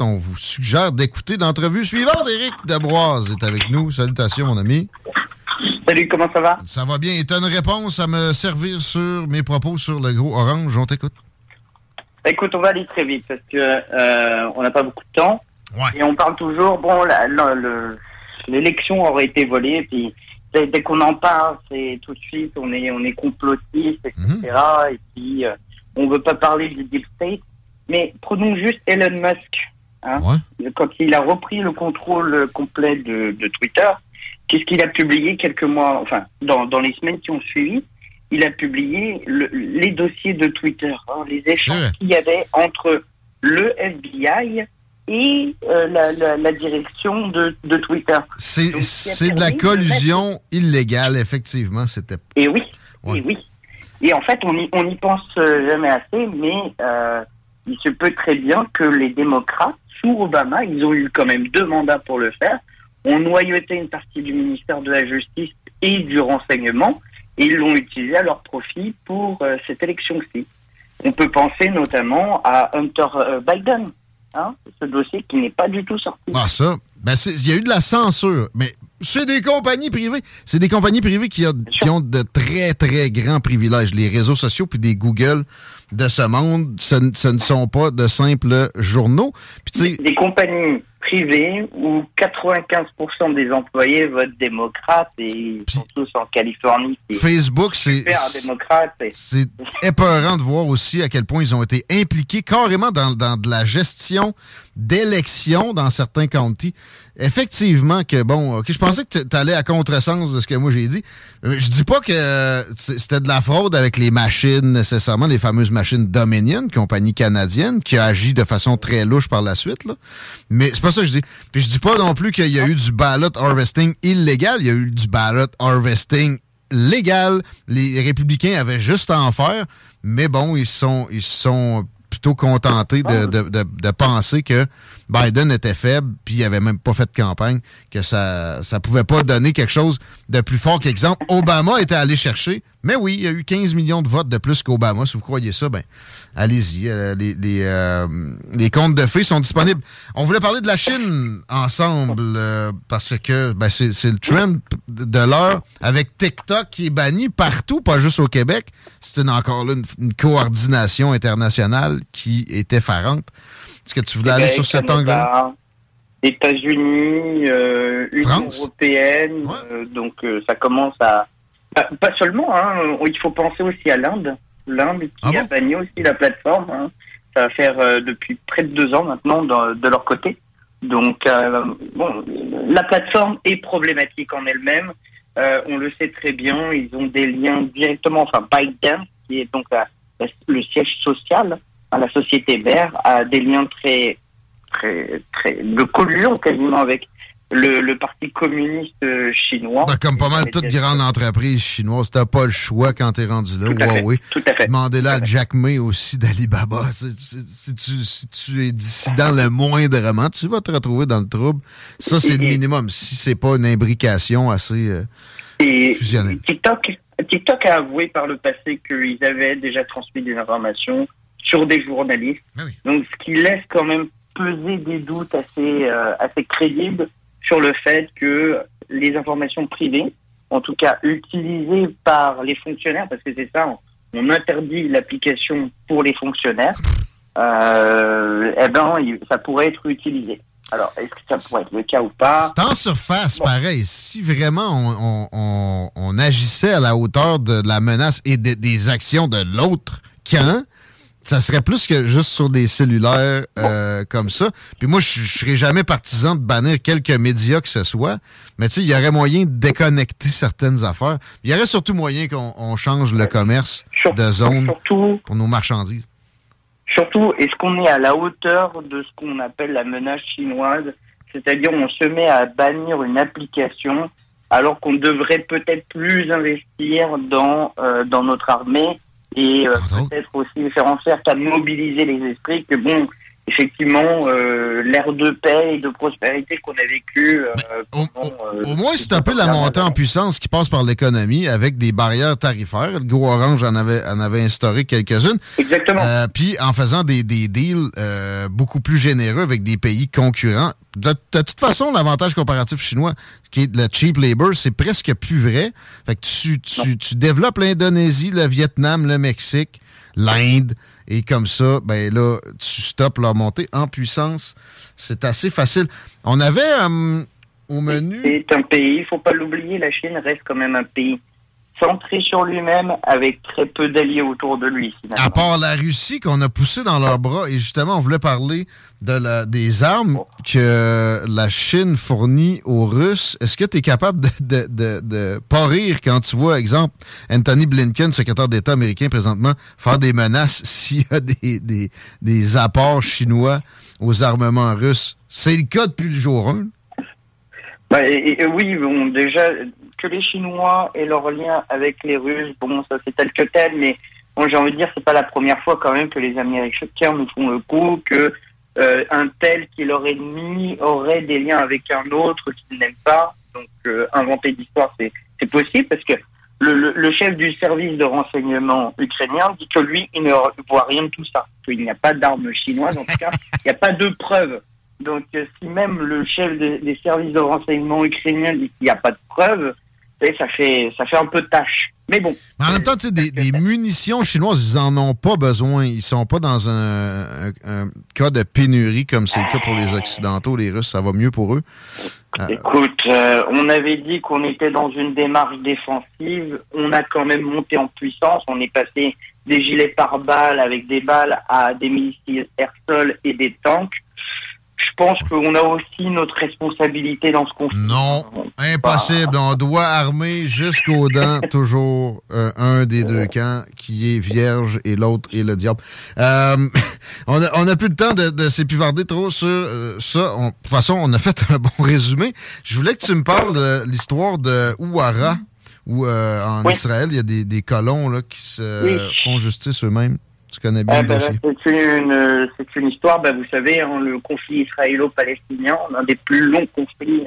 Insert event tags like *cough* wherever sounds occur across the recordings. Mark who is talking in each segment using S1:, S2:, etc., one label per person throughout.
S1: On vous suggère d'écouter l'entrevue suivante. Éric Debroise est avec nous. Salutations, mon ami.
S2: Salut, comment ça va?
S1: Ça va bien. Et tu as une réponse à me servir sur mes propos sur le gros orange? On t'écoute.
S2: Écoute, on va aller très vite parce que euh, on n'a pas beaucoup de temps.
S1: Ouais.
S2: Et on parle toujours, bon, l'élection aurait été volée, puis dès, dès qu'on en parle, c'est tout de suite, on est, on est complotiste, etc. Et puis, euh, on veut pas parler du deep state. Mais prenons juste Elon Musk. Hein, Quand il a repris le contrôle complet de, de Twitter, qu'est-ce qu'il a publié quelques mois, enfin, dans, dans les semaines qui ont suivi il a publié le- les dossiers de Twitter, hein, les échanges qu'il y avait entre le FBI et euh, la, la- la direction de, de Twitter.
S1: C'est de la collusion illégale, effectivement. C'était.
S2: Et oui, et oui. Et en fait, on n'y on y pense euh, jamais assez, mais euh, il se peut très bien que les démocrates, sous Obama, ils ont eu quand même deux mandats pour le faire, ont noyauté une partie du ministère de la Justice et du renseignement, et ils l'ont utilisé à leur profit pour euh, cette élection-ci. On peut penser notamment à Hunter euh, Biden, hein, ce dossier qui n'est pas du tout sorti.
S1: Ah, ça. Ben, il y a eu de la censure, mais c'est des compagnies privées. C'est des compagnies privées qui, a- qui ont de très, très grands privilèges. Les réseaux sociaux puis des Google de ce monde, ce, ne sont pas de simples journaux. Puis,
S2: des compagnies privées où 95% des employés votent démocrate et ils sont tous en Californie.
S1: Facebook, c'est- c'est épeurant de voir aussi à quel point ils ont été impliqués carrément dans, dans de la gestion d'élections dans certains counties. Effectivement que, bon, ok, je pensais que tu allais à contresens de ce que moi j'ai dit. Euh, Je dis pas que euh, c'était de la fraude avec les machines, nécessairement, les fameuses machines Dominion, compagnie canadienne, qui a agi de façon très louche par la suite, là. Mais c'est ça je dis. Puis je dis pas non plus qu'il y a eu du ballot harvesting illégal, il y a eu du ballot harvesting légal. Les républicains avaient juste à en faire, mais bon, ils sont, ils sont plutôt contentés de, de, de, de penser que Biden était faible, puis il avait même pas fait de campagne, que ça ça pouvait pas donner quelque chose de plus fort qu'exemple. Obama était allé chercher, mais oui, il y a eu 15 millions de votes de plus qu'Obama. Si vous croyez ça, ben allez-y. Euh, les, les, euh, les comptes de fées sont disponibles. On voulait parler de la Chine ensemble euh, parce que ben, c'est c'est le trend de l'heure avec TikTok qui est banni partout, pas juste au Québec. C'est encore là une, une coordination internationale qui est effarante. Est-ce que tu voulais aller
S2: Québec,
S1: sur cet
S2: Canada,
S1: angle
S2: États-Unis, euh, Union européenne, euh, donc euh, ça commence à, pas seulement, hein. il faut penser aussi à l'Inde. L'Inde qui ah a banni aussi la plateforme. Hein. Ça va faire euh, depuis près de deux ans maintenant de, leur côté. Donc, euh, bon, la plateforme est problématique en elle-même. Euh, on le sait très bien. Ils ont des liens directement, enfin Biden, qui est donc le siège social, à la société mère, a des liens très, très, très de collusion quasiment avec le, Parti communiste euh, chinois.
S1: Ben, comme pas mal toute grande entreprise chinoise, t'as pas le choix quand t'es rendu là.
S2: Huawei. Tout à fait.
S1: Demandez-le à Jack May aussi d'Alibaba. *laughs* Si, tu, si tu es dissident le moindrement, tu vas te retrouver dans le trouble. Ça, c'est le minimum. Si c'est pas une imbrication assez euh, fusionnelle.
S2: TikTok, TikTok a avoué par le passé qu'ils avaient déjà transmis des informations sur des journalistes. Ah Donc, ce qui laisse quand même peser des doutes assez, euh, assez crédibles sur le fait que les informations privées, en tout cas utilisées par les fonctionnaires, parce que c'est ça, on interdit l'application pour les fonctionnaires, euh, eh ben, ça pourrait être utilisé. Alors, est-ce que ça pourrait être le cas ou pas?
S1: C'est en surface, pareil. Si vraiment on, agissait à la hauteur de la menace et des actions de l'autre camp, ça serait plus que juste sur des cellulaires euh, comme ça. Puis moi, je serais jamais partisan de bannir quelques médias que ce soit, mais tu sais, il y aurait moyen de déconnecter certaines affaires. Il y aurait surtout moyen qu'on change le commerce de zone pour nos marchandises.
S2: Surtout, est-ce qu'on est à la hauteur de ce qu'on appelle la menace chinoise? C'est-à-dire, on se met à bannir une application alors qu'on devrait peut-être plus investir dans, euh, dans notre armée et euh, peut-être aussi faire en sorte à mobiliser les esprits que bon effectivement euh, l'ère de paix et de prospérité qu'on a vécu euh,
S1: au, moins c'est un peu la montée en puissance qui passe par l'économie avec des barrières tarifaires. Le gros orange en avait en avait instauré quelques-unes.
S2: Exactement.
S1: Puis en faisant des, des deals beaucoup plus généreux avec des pays concurrents. De, toute façon, l'avantage comparatif chinois, qui est le cheap labor, c'est presque plus vrai. Fait que tu, tu, tu développes l'Indonésie, le Vietnam, le Mexique, l'Inde, et comme ça, ben là, tu stoppes leur montée en puissance. C'est assez facile. On avait euh, au menu.
S2: C'est un pays, il faut pas l'oublier, la Chine reste quand même un pays centré sur lui-même avec très peu d'alliés autour de lui.
S1: À part la Russie qu'on a poussé dans leurs bras, et justement, on voulait parler de la, des armes que la Chine fournit aux Russes. Est-ce que tu es capable de, de, de, pas rire quand tu vois, exemple, Anthony Blinken, secrétaire d'État américain présentement, faire des menaces *laughs* s'il y a des, des, des apports chinois aux armements russes? C'est le cas depuis le jour 1.
S2: Ben, oui, bon, déjà, que les Chinois et leur lien avec les Russes, bon, ça c'est tel que tel, mais j'ai envie de dire, c'est pas la première fois quand même que les Américains nous font le coup, que euh, un tel qui est leur ennemi aurait des liens avec un autre qu'ils n'aiment pas. Donc, euh, inventer d'histoire, c'est, c'est possible parce que le, chef du service de renseignement ukrainien dit que lui, il ne voit rien de tout ça, qu'il n'y a pas d'armes chinoises, en tout cas, il n'y a pas de preuves. Donc, euh, si même le chef des services de renseignement ukrainiens dit qu'il n'y a pas de preuves, ça fait, ça fait un peu de tâche. Mais bon.
S1: En même temps, des, des munitions chinoises, ils en ont pas besoin. Ils sont pas dans un, cas de pénurie comme c'est le cas pour les Occidentaux, les Russes. Ça va mieux pour eux.
S2: Euh, Écoute, euh, on avait dit qu'on était dans une démarche défensive. On a quand même monté en puissance. On est passé des gilets pare-balles avec des balles à des missiles air-sol et des tanks je pense qu'on a aussi notre responsabilité dans ce conflit.
S1: Non, impossible. On doit armer jusqu'aux dents *laughs* toujours euh, un des deux camps qui est vierge et l'autre est le diable. Euh, *laughs* on, a, plus le temps de, s'épivarder trop sur euh, ça. de toute façon, on a fait un bon résumé. Je voulais que tu me parles de l'histoire de Ouara, où en Israël, il y a des, colons là, qui se font justice eux-mêmes. Tu connais bien ah, ben
S2: C'est une, c'est une histoire, ben, vous savez, hein, le conflit israélo-palestinien, l'un des plus longs conflits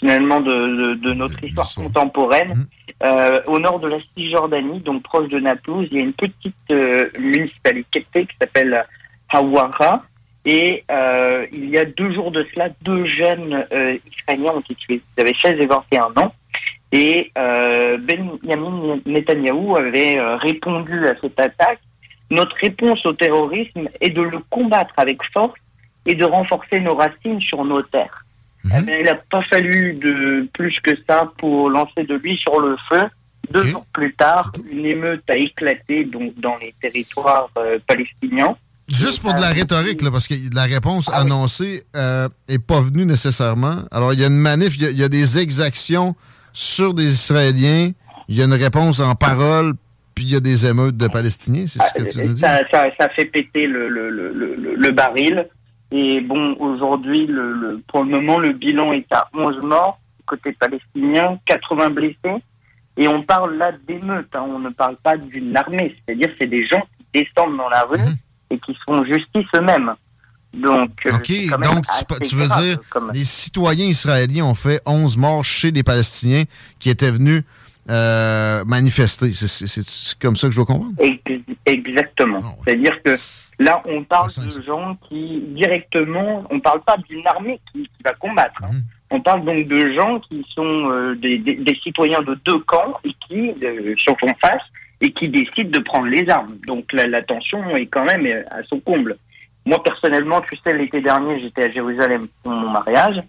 S2: finalement de, de, notre histoire contemporaine. Mmh. Euh, au nord de la Cisjordanie, donc proche de Naplouse, il y a une petite euh, municipalité qui s'appelle Hawara. Et euh, il y a deux jours de cela, deux jeunes euh, Israéliens ont été tués. Ils avaient 16 et 21 ans. Et Benjamin Netanyahu avait répondu à cette attaque notre réponse au terrorisme est de le combattre avec force et de renforcer nos racines sur nos terres. Mhm. Eh il n'a pas fallu de plus que ça pour lancer de lui sur le feu. Deux jours plus tard, une émeute a éclaté donc dans les territoires euh, palestiniens.
S1: Juste pour de la rhétorique, là, parce que la réponse ah annoncée n'est euh, pas venue nécessairement. Alors, il y a une manif, il y, a des exactions sur des Israéliens, il y a une réponse en parole, puis il y a des émeutes de Palestiniens, c'est ce que tu nous dis?
S2: Ça, ça, fait péter le, le, le, le, baril. Et bon, aujourd'hui, le, pour le moment, le bilan est à 11 morts côté palestinien, 80 blessés. Et on parle là d'émeutes, hein. on ne parle pas d'une armée. C'est-à-dire c'est des gens qui descendent dans la rue. Mhm et qui font justice eux-mêmes. Donc,
S1: euh, OK, donc tu, veux dire, les citoyens israéliens ont fait 11 morts chez des Palestiniens qui étaient venus euh, manifester. C'est comme ça que je dois comprendre?
S2: Exactement. Ah C'est-à-dire que là, on parle de gens qui, directement, on ne parle pas d'une armée qui, va combattre. Hein. Mhm. On parle donc de gens qui sont euh, des, citoyens de deux camps et qui, sur son face, et qui décide de prendre les armes. Donc la, tension est quand même à son comble. Moi personnellement, tu sais, l'été dernier, j'étais à Jérusalem pour mon mariage.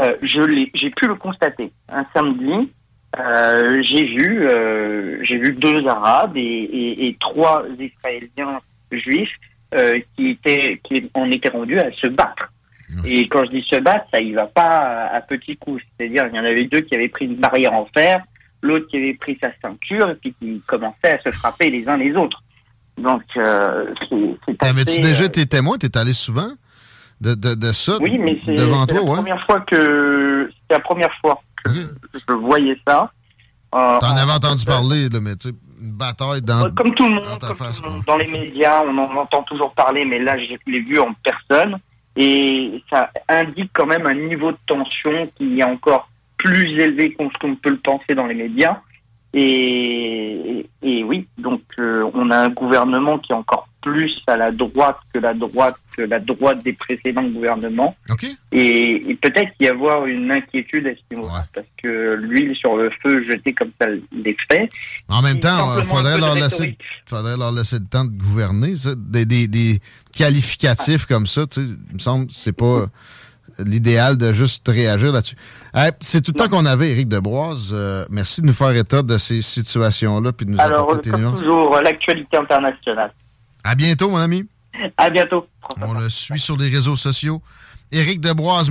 S2: Euh, j'ai pu le constater. Un samedi, euh, j'ai vu, euh, j'ai vu deux Arabes et, et, trois Israéliens juifs euh, qui étaient, qui en étaient rendus à se battre. Et quand je dis se battre, ça y va pas à, petits coups. C'est-à-dire, il y en avait deux qui avaient pris une barrière en fer, l'autre qui avait pris sa ceinture et puis qui commençait à se frapper les uns les autres. Donc, c'est
S1: Avais-tu déjà été témoin? T'es allé souvent de, de, de ça
S2: oui, mais c'est
S1: devant
S2: toi,
S1: la
S2: première fois que c'est la première fois que je voyais ça.
S1: Euh, T'en avais entendu parler, là, mais tu sais, une bataille dans
S2: comme tout le monde, dans, comme dans les médias, on en entend toujours parler, mais là, je l'ai vu en personne et ça indique quand même un niveau de tension qui est encore plus élevé qu'on peut le penser dans les médias. Et, et oui, donc euh, on a un gouvernement qui est encore plus à la droite que la droite que la droite des précédents gouvernements. Et, peut-être y avoir une inquiétude à ce niveau parce que l'huile sur le feu jetée comme ça les fait.
S1: En même temps, il faudrait leur laisser, faudrait leur laisser le temps de gouverner. Des, des, des, qualificatifs comme ça, tu sais, il me semble, c'est pas l'idéal de juste réagir là-dessus. c'est tout le temps qu'on avait, Éric Debroise. Euh, merci de nous faire état de ces situations-là puis de nous
S2: Alors, apporter comme toujours, l'actualité internationale.
S1: À bientôt, mon ami.
S2: À bientôt.
S1: On le suit sur les réseaux sociaux. Éric Debroise.